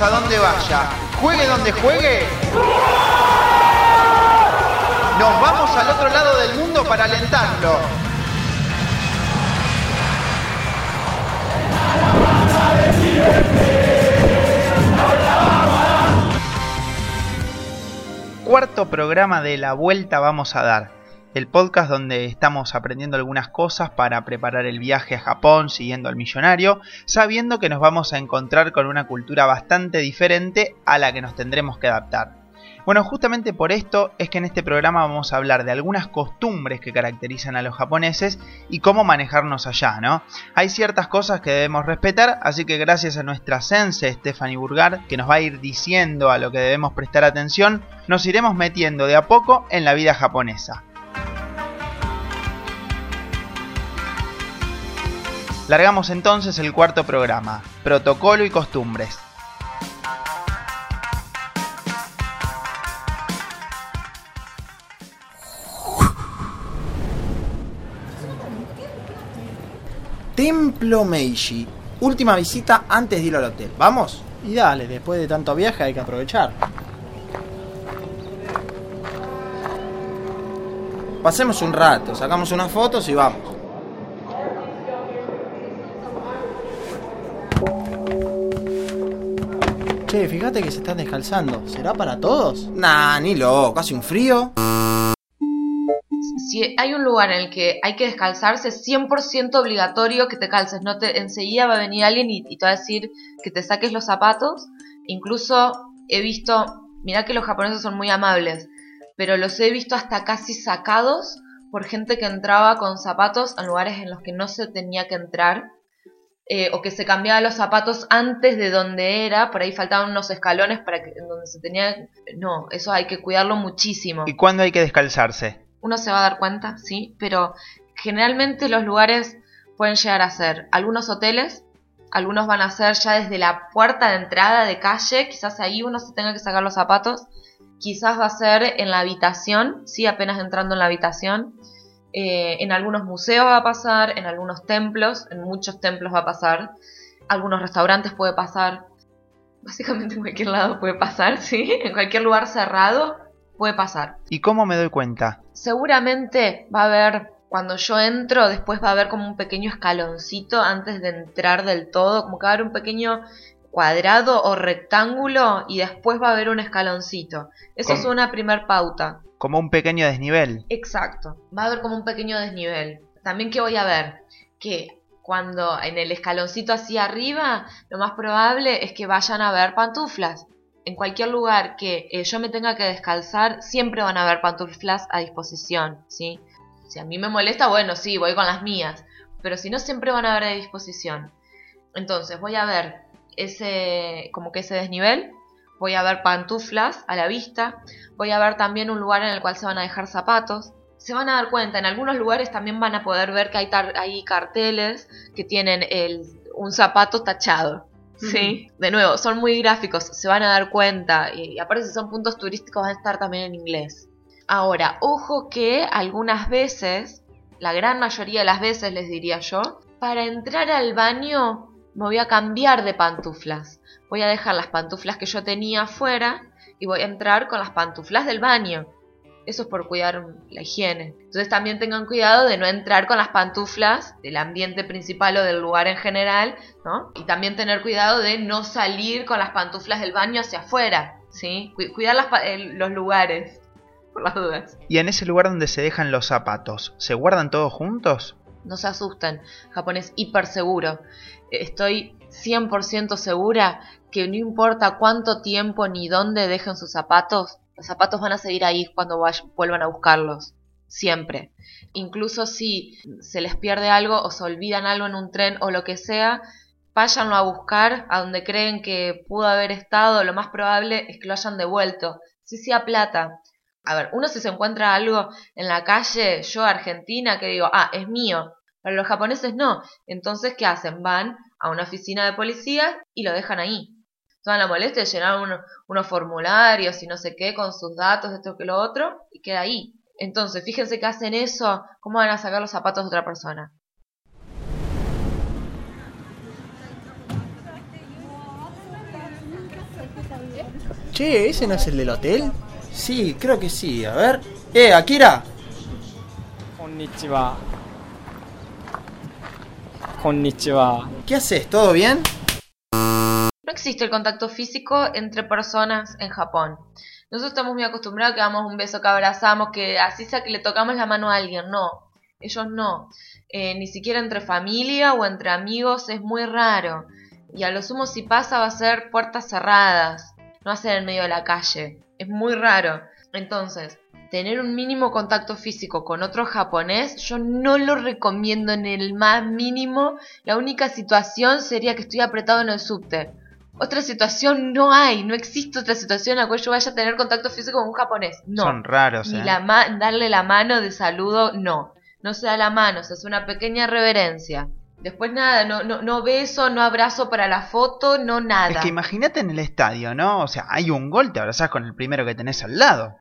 a donde vaya, juegue donde juegue, nos vamos al otro lado del mundo para alentarlo. Cuarto programa de La Vuelta vamos a dar el podcast donde estamos aprendiendo algunas cosas para preparar el viaje a Japón siguiendo al millonario, sabiendo que nos vamos a encontrar con una cultura bastante diferente a la que nos tendremos que adaptar. Bueno, justamente por esto es que en este programa vamos a hablar de algunas costumbres que caracterizan a los japoneses y cómo manejarnos allá, ¿no? Hay ciertas cosas que debemos respetar, así que gracias a nuestra sense Stephanie Burgar, que nos va a ir diciendo a lo que debemos prestar atención, nos iremos metiendo de a poco en la vida japonesa. Largamos entonces el cuarto programa, Protocolo y Costumbres. Templo Meiji. Última visita antes de ir al hotel. ¿Vamos? Y dale, después de tanto viaje hay que aprovechar. Pasemos un rato, sacamos unas fotos y vamos. Che, fíjate que se están descalzando. ¿Será para todos? Nah, ni loco, hace un frío. Si hay un lugar en el que hay que descalzarse, es 100% obligatorio que te calces. No te, enseguida va a venir alguien y, te va a decir que te saques los zapatos. Incluso he visto, mira que los japoneses son muy amables, pero los he visto hasta casi sacados por gente que entraba con zapatos en lugares en los que no se tenía que entrar eh, o que se cambiaba los zapatos antes de donde era, por ahí faltaban unos escalones para que donde se tenía, no, eso hay que cuidarlo muchísimo. ¿Y cuándo hay que descalzarse? Uno se va a dar cuenta, sí, pero generalmente los lugares pueden llegar a ser algunos hoteles, algunos van a ser ya desde la puerta de entrada de calle, quizás ahí uno se tenga que sacar los zapatos, quizás va a ser en la habitación, sí, apenas entrando en la habitación, eh, en algunos museos va a pasar, en algunos templos, en muchos templos va a pasar, algunos restaurantes puede pasar, básicamente en cualquier lado puede pasar, ¿sí? En cualquier lugar cerrado puede pasar. ¿Y cómo me doy cuenta? Seguramente va a haber, cuando yo entro, después va a haber como un pequeño escaloncito antes de entrar del todo, como que va a haber un pequeño cuadrado o rectángulo y después va a haber un escaloncito. Eso es una primer pauta. Como un pequeño desnivel. Exacto, va a haber como un pequeño desnivel. También que voy a ver que cuando en el escaloncito hacia arriba, lo más probable es que vayan a ver pantuflas. En cualquier lugar que eh, yo me tenga que descalzar, siempre van a haber pantuflas a disposición, ¿sí? Si a mí me molesta, bueno, sí, voy con las mías. Pero si no, siempre van a haber a disposición. Entonces, voy a ver ese, como que ese desnivel, voy a ver pantuflas a la vista, voy a ver también un lugar en el cual se van a dejar zapatos. Se van a dar cuenta, en algunos lugares también van a poder ver que hay, hay carteles que tienen el, un zapato tachado. Sí, de nuevo, son muy gráficos, se van a dar cuenta y, y aparte si son puntos turísticos van a estar también en inglés. Ahora, ojo que algunas veces, la gran mayoría de las veces les diría yo, para entrar al baño me voy a cambiar de pantuflas. Voy a dejar las pantuflas que yo tenía afuera y voy a entrar con las pantuflas del baño. Eso es por cuidar la higiene. Entonces también tengan cuidado de no entrar con las pantuflas del ambiente principal o del lugar en general, ¿no? Y también tener cuidado de no salir con las pantuflas del baño hacia afuera, ¿sí? Cuidar los lugares, por las dudas. ¿Y en ese lugar donde se dejan los zapatos, se guardan todos juntos? No se asusten, Japón es hiper seguro. Estoy 100% segura que no importa cuánto tiempo ni dónde dejen sus zapatos, los zapatos van a seguir ahí cuando vuelvan a buscarlos. Siempre. Incluso si se les pierde algo o se olvidan algo en un tren o lo que sea, váyanlo a buscar a donde creen que pudo haber estado. Lo más probable es que lo hayan devuelto. Si sea plata. A ver, uno si se encuentra algo en la calle, yo Argentina, que digo, ah, es mío. Pero los japoneses no. Entonces, ¿qué hacen? Van a una oficina de policía y lo dejan ahí. Toda la molestia de llenar unos formularios y no sé qué con sus datos, esto que lo otro, y queda ahí. Entonces, fíjense que hacen eso, ¿cómo van a sacar los zapatos de otra persona? Che, ¿ese no es el del hotel? Sí, creo que sí. A ver. ¡Eh, Akira! Konnichiwa. Konnichiwa. ¿Qué haces? ¿Todo bien? No existe el contacto físico entre personas en Japón. Nosotros estamos muy acostumbrados que damos un beso, que abrazamos, que así sea que le tocamos la mano a alguien. No, ellos no. Eh, ni siquiera entre familia o entre amigos es muy raro. Y a lo sumo si pasa va a ser puertas cerradas, no va a ser en medio de la calle. Es muy raro. Entonces, tener un mínimo contacto físico con otro japonés, yo no lo recomiendo en el más mínimo. La única situación sería que estoy apretado en el subte. Otra situación no hay, no existe otra situación en la cual yo vaya a tener contacto físico con un japonés. No. Son raros, Ni ¿eh? la ma- darle la mano de saludo, no. No se da la mano, se hace una pequeña reverencia. Después nada, no, no, no beso, no abrazo para la foto, no nada. Es que imagínate en el estadio, ¿no? O sea, hay un gol, te abrazás con el primero que tenés al lado.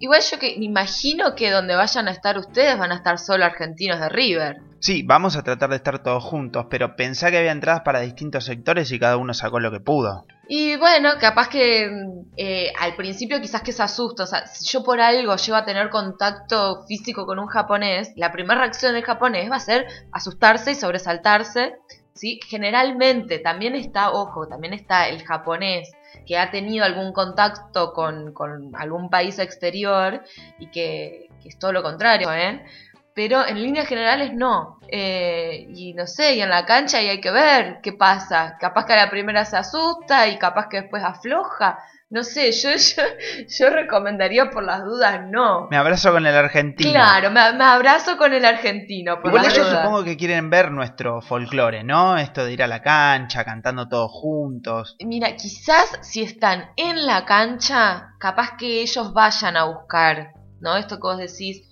Igual yo que me imagino que donde vayan a estar ustedes van a estar solo argentinos de River. Sí, vamos a tratar de estar todos juntos, pero pensá que había entradas para distintos sectores y cada uno sacó lo que pudo. Y bueno, capaz que eh, al principio quizás que se asusta. O sea, si yo por algo llego a tener contacto físico con un japonés, la primera reacción del japonés va a ser asustarse y sobresaltarse. ¿sí? Generalmente también está, ojo, también está el japonés que ha tenido algún contacto con, con algún país exterior y que, que es todo lo contrario, ¿eh? Pero en líneas generales no. Eh, y no sé, y en la cancha y hay que ver qué pasa. Capaz que a la primera se asusta y capaz que después afloja. No sé, yo, yo, yo recomendaría por las dudas no. Me abrazo con el argentino. Claro, me, me abrazo con el argentino. Por Igual las ellos dudas. supongo que quieren ver nuestro folclore, ¿no? Esto de ir a la cancha, cantando todos juntos. Mira, quizás si están en la cancha, capaz que ellos vayan a buscar, ¿no? Esto que vos decís.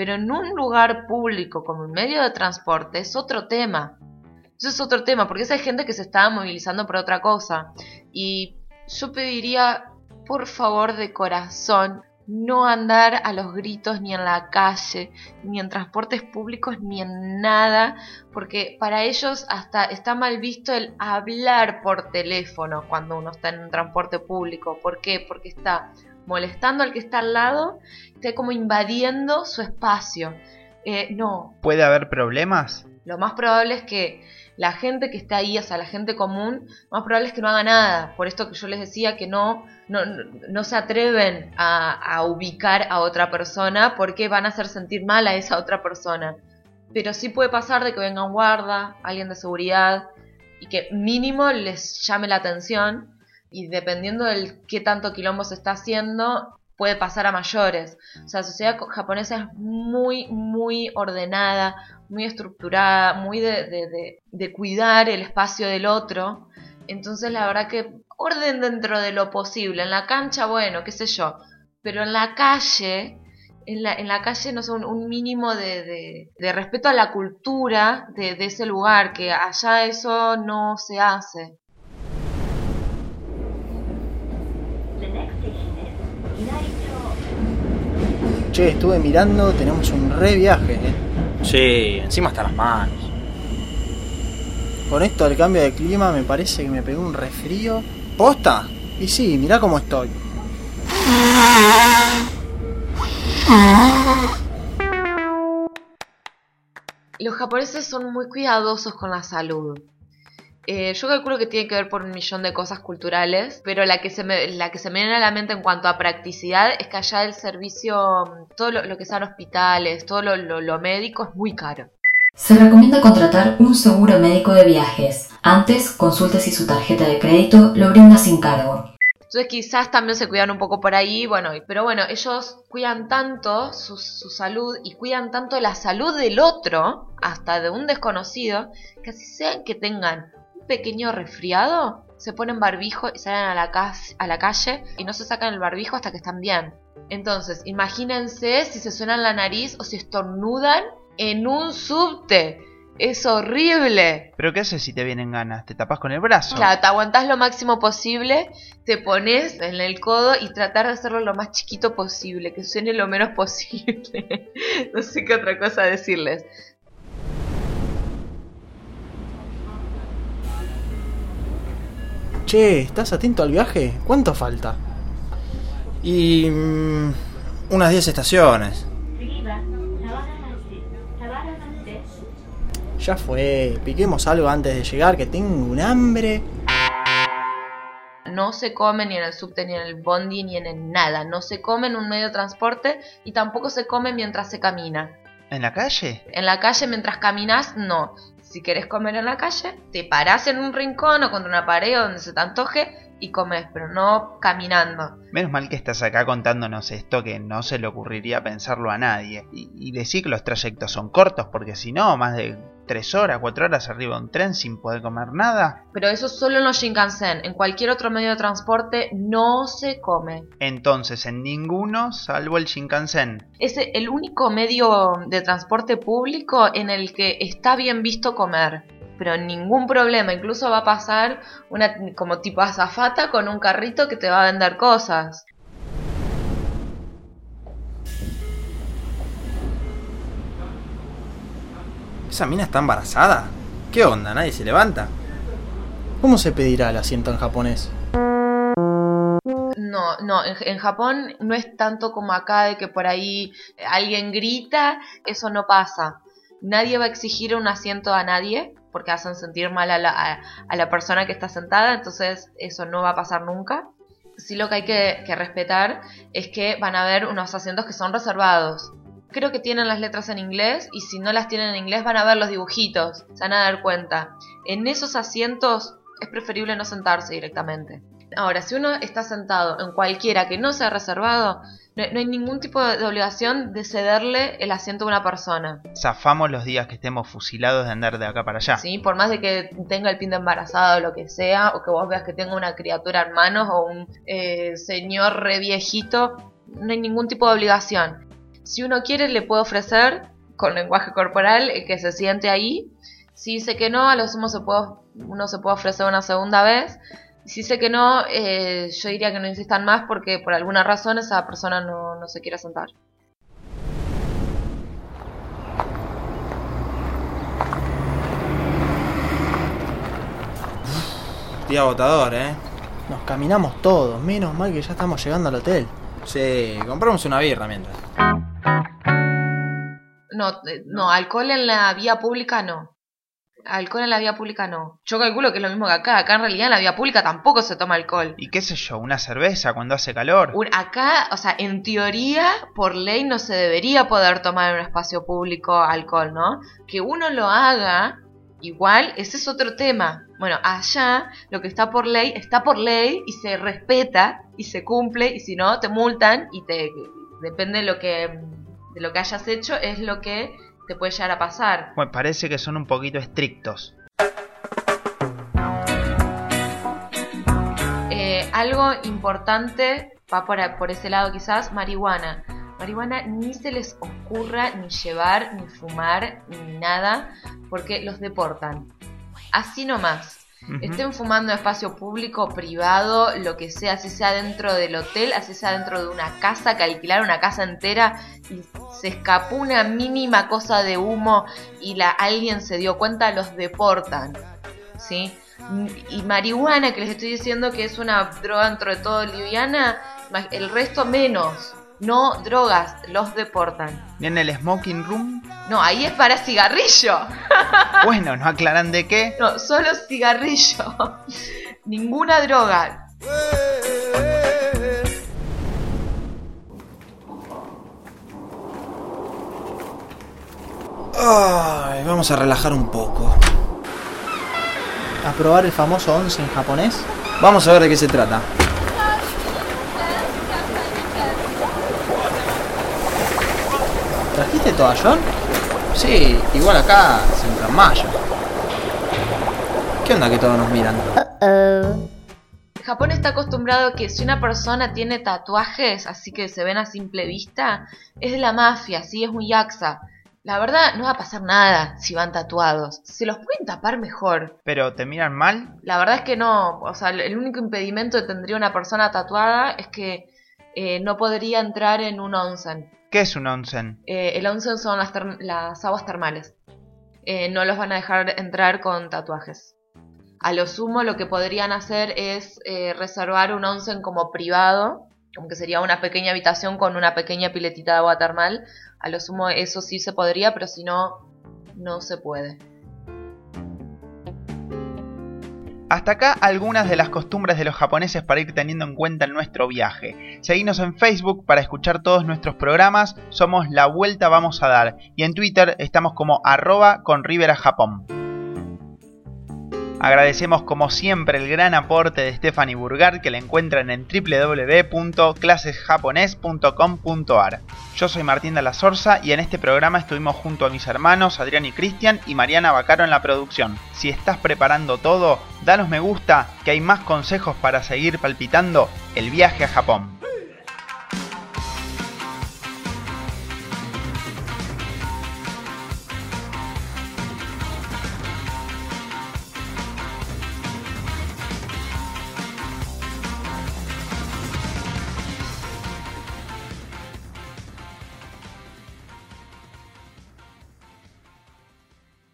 Pero en un lugar público como un medio de transporte es otro tema. Eso es otro tema, porque esa hay gente que se está movilizando por otra cosa. Y yo pediría, por favor, de corazón, no andar a los gritos ni en la calle, ni en transportes públicos, ni en nada, porque para ellos hasta está mal visto el hablar por teléfono cuando uno está en un transporte público. ¿Por qué? Porque está molestando al que está al lado, está como invadiendo su espacio. Eh, no, ¿Puede haber problemas? lo más probable es que la gente que está ahí, o sea, la gente común, lo más probable es que no haga nada. Por esto que yo les decía que no, no, no, no se atreven a, a ubicar a otra persona porque van a hacer sentir mal a esa otra persona. Pero sí puede pasar de que venga un guarda, alguien de seguridad, y que mínimo les llame la atención. Y dependiendo del qué tanto quilombo se está haciendo, puede pasar a mayores. O sea, la sociedad japonesa es muy, muy ordenada, muy estructurada, muy de, de- de- cuidar el espacio del otro. Entonces, la verdad que orden dentro de lo posible. En la cancha, bueno, qué sé yo. Pero en la calle, en la, en la calle, no sé, un, mínimo de, de- respeto a la cultura de ese lugar, que allá eso no se hace. Che, estuve mirando, tenemos un re viaje, eh. Sí, encima hasta las manos. Con esto del cambio de clima me parece que me pegó un resfrío. ¿Posta? Y sí, mirá cómo estoy. Los japoneses son muy cuidadosos con la salud. Eh, yo calculo que tiene que ver por un millón de cosas culturales, pero la que, se me, la que se me viene a la mente en cuanto a practicidad es que allá el servicio, todo lo, lo que sean hospitales, todo lo, lo- lo médico es muy caro. Se recomienda contratar un seguro médico de viajes. Antes, consulte si su tarjeta de crédito lo brinda sin cargo. Entonces quizás también se cuidan un poco por ahí, bueno, pero bueno, ellos cuidan tanto su, su salud y cuidan tanto la salud del otro, hasta de un desconocido, que así sean que tengan pequeño resfriado, se ponen barbijo y salen a la, cas- a la calle y no se sacan el barbijo hasta que están bien. Entonces, imagínense si se suenan la nariz o si estornudan en un subte. Es horrible. ¿Pero qué haces si te vienen ganas? ¿Te tapas con el brazo? Claro, te aguantás lo máximo posible, te pones en el codo y tratar de hacerlo lo más chiquito posible, que suene lo menos posible. no sé qué otra cosa decirles. Che, ¿estás atento al viaje? ¿Cuánto falta? Y... mm, unas 10 estaciones. Ya fue, piquemos algo antes de llegar, que tengo un hambre. No se come ni en el subte, ni en el bondi, ni en el nada. No se come en un medio de transporte y tampoco se come mientras se camina. ¿En la calle? En la calle mientras caminas, no. Si querés comer en la calle, te parás en un rincón o contra una pared donde se te antoje y comes, pero no caminando. Menos mal que estás acá contándonos esto que no se le ocurriría pensarlo a nadie. Y, y decir que los trayectos son cortos, porque si no, más de 3 horas, 4 horas arriba de un tren sin poder comer nada. Pero eso solo en los Shinkansen. En cualquier otro medio de transporte no se come. Entonces, en ninguno, salvo el Shinkansen. Es el único medio de transporte público en el que está bien visto comer. Pero ningún problema, incluso va a pasar una como tipo azafata con un carrito que te va a vender cosas. ¿Esa mina está embarazada? ¿Qué onda? ¿Nadie se levanta? ¿Cómo se pedirá el asiento en japonés? No, no, en, en Japón no es tanto como acá de que por ahí alguien grita, eso no pasa. Nadie va a exigir un asiento a nadie porque hacen sentir mal a la, a- la persona que está sentada, entonces eso no va a pasar nunca. Sí lo que hay que, que respetar es que van a haber unos asientos que son reservados. Creo que tienen las letras en inglés y si no las tienen en inglés van a ver los dibujitos, se van a dar cuenta. En esos asientos es preferible no sentarse directamente. Ahora, si uno está sentado en cualquiera que no sea reservado, no, no hay ningún tipo de obligación de cederle el asiento a una persona. Zafamos los días que estemos fusilados de andar de acá para allá. ¿sí? Por más de que tenga el pin de embarazada o lo que sea, o que vos veas que tenga una criatura en manos o un eh, señor re viejito, no hay ningún tipo de obligación. Si uno quiere, le puede ofrecer con lenguaje corporal eh, que se siente ahí. Si dice que no, a lo sumo se puede, uno se puede ofrecer una segunda vez. Si dice que no, eh, yo diría que no insistan más porque por alguna razón esa persona no, no se quiere sentar. Día agotador, ¿eh? Nos caminamos todos, menos mal que ya estamos llegando al hotel. Sí, compramos una birra mientras. No, eh, no, alcohol en la vía pública no. Alcohol en la vía pública no. Yo calculo que es lo mismo que acá. Acá en realidad en la vía pública tampoco se toma alcohol. Y qué sé yo, una cerveza cuando hace calor. Un- Acá, o sea, en teoría, por ley no se debería poder tomar en un espacio público alcohol, ¿no? Que uno lo haga, igual, ese es otro tema. Bueno, allá lo que está por ley, está por ley y se respeta y se cumple y si no, te multan y te... Depende de lo que, de lo que hayas hecho, es lo que te puede llegar a pasar. Bueno, parece que son un poquito estrictos. Eh, algo importante, va por, por ese lado quizás, marihuana. Marihuana ni se les ocurra ni llevar, ni fumar, ni nada, porque los deportan. Así nomás. Estén fumando en espacio público, privado, lo que sea, así sea dentro del hotel, así sea dentro de una casa, que alquilar una casa entera y se escapó una mínima cosa de humo y la, alguien se dio cuenta, los deportan. ¿Sí? Y marihuana, que les estoy diciendo que es una droga dentro de todo liviana, el resto menos. No drogas, los deportan. ¿Y en el smoking room? No, ahí es para cigarrillo. Bueno, no aclaran de qué. No, solo cigarrillo. Ninguna droga. Ay, vamos a relajar un poco. ¿A probar el famoso once en japonés? Vamos a ver de qué se trata. ¿Trajiste toallón? Sí, igual acá se entra en mayo. ¿Qué onda que todos nos miran? Japón está acostumbrado a que si una persona tiene tatuajes, así que se ven a simple vista, es de la mafia, sí, es un yakuza. La verdad, no va a pasar nada si van tatuados. Se los pueden tapar mejor. Pero te miran mal. La verdad es que no. O sea, el único impedimento que tendría una persona tatuada es que eh, no podría entrar en un onsen. ¿Qué es un onsen? Eh, el onsen son las, aguas termales. Eh, no los van a dejar entrar con tatuajes. A lo sumo lo que podrían hacer es reservar un onsen como privado como que sería una pequeña habitación con una pequeña piletita de agua termal. A lo sumo eso sí se podría, pero si no, no se puede. Hasta acá algunas de las costumbres de los japoneses para ir teniendo en cuenta en nuestro viaje. Seguinos en Facebook para escuchar todos nuestros programas, somos La Vuelta Vamos a Dar y en Twitter estamos como arroba con Rivera Japón. Agradecemos como siempre el gran aporte de Stephanie Burgard que la encuentran en www.clasesjapones.com.ar. Yo soy Martín de la Sorza y en este programa estuvimos junto a mis hermanos Adrián y Cristian y Mariana Bacaro en la producción. Si estás preparando todo, danos me gusta que hay más consejos para seguir palpitando el viaje a Japón.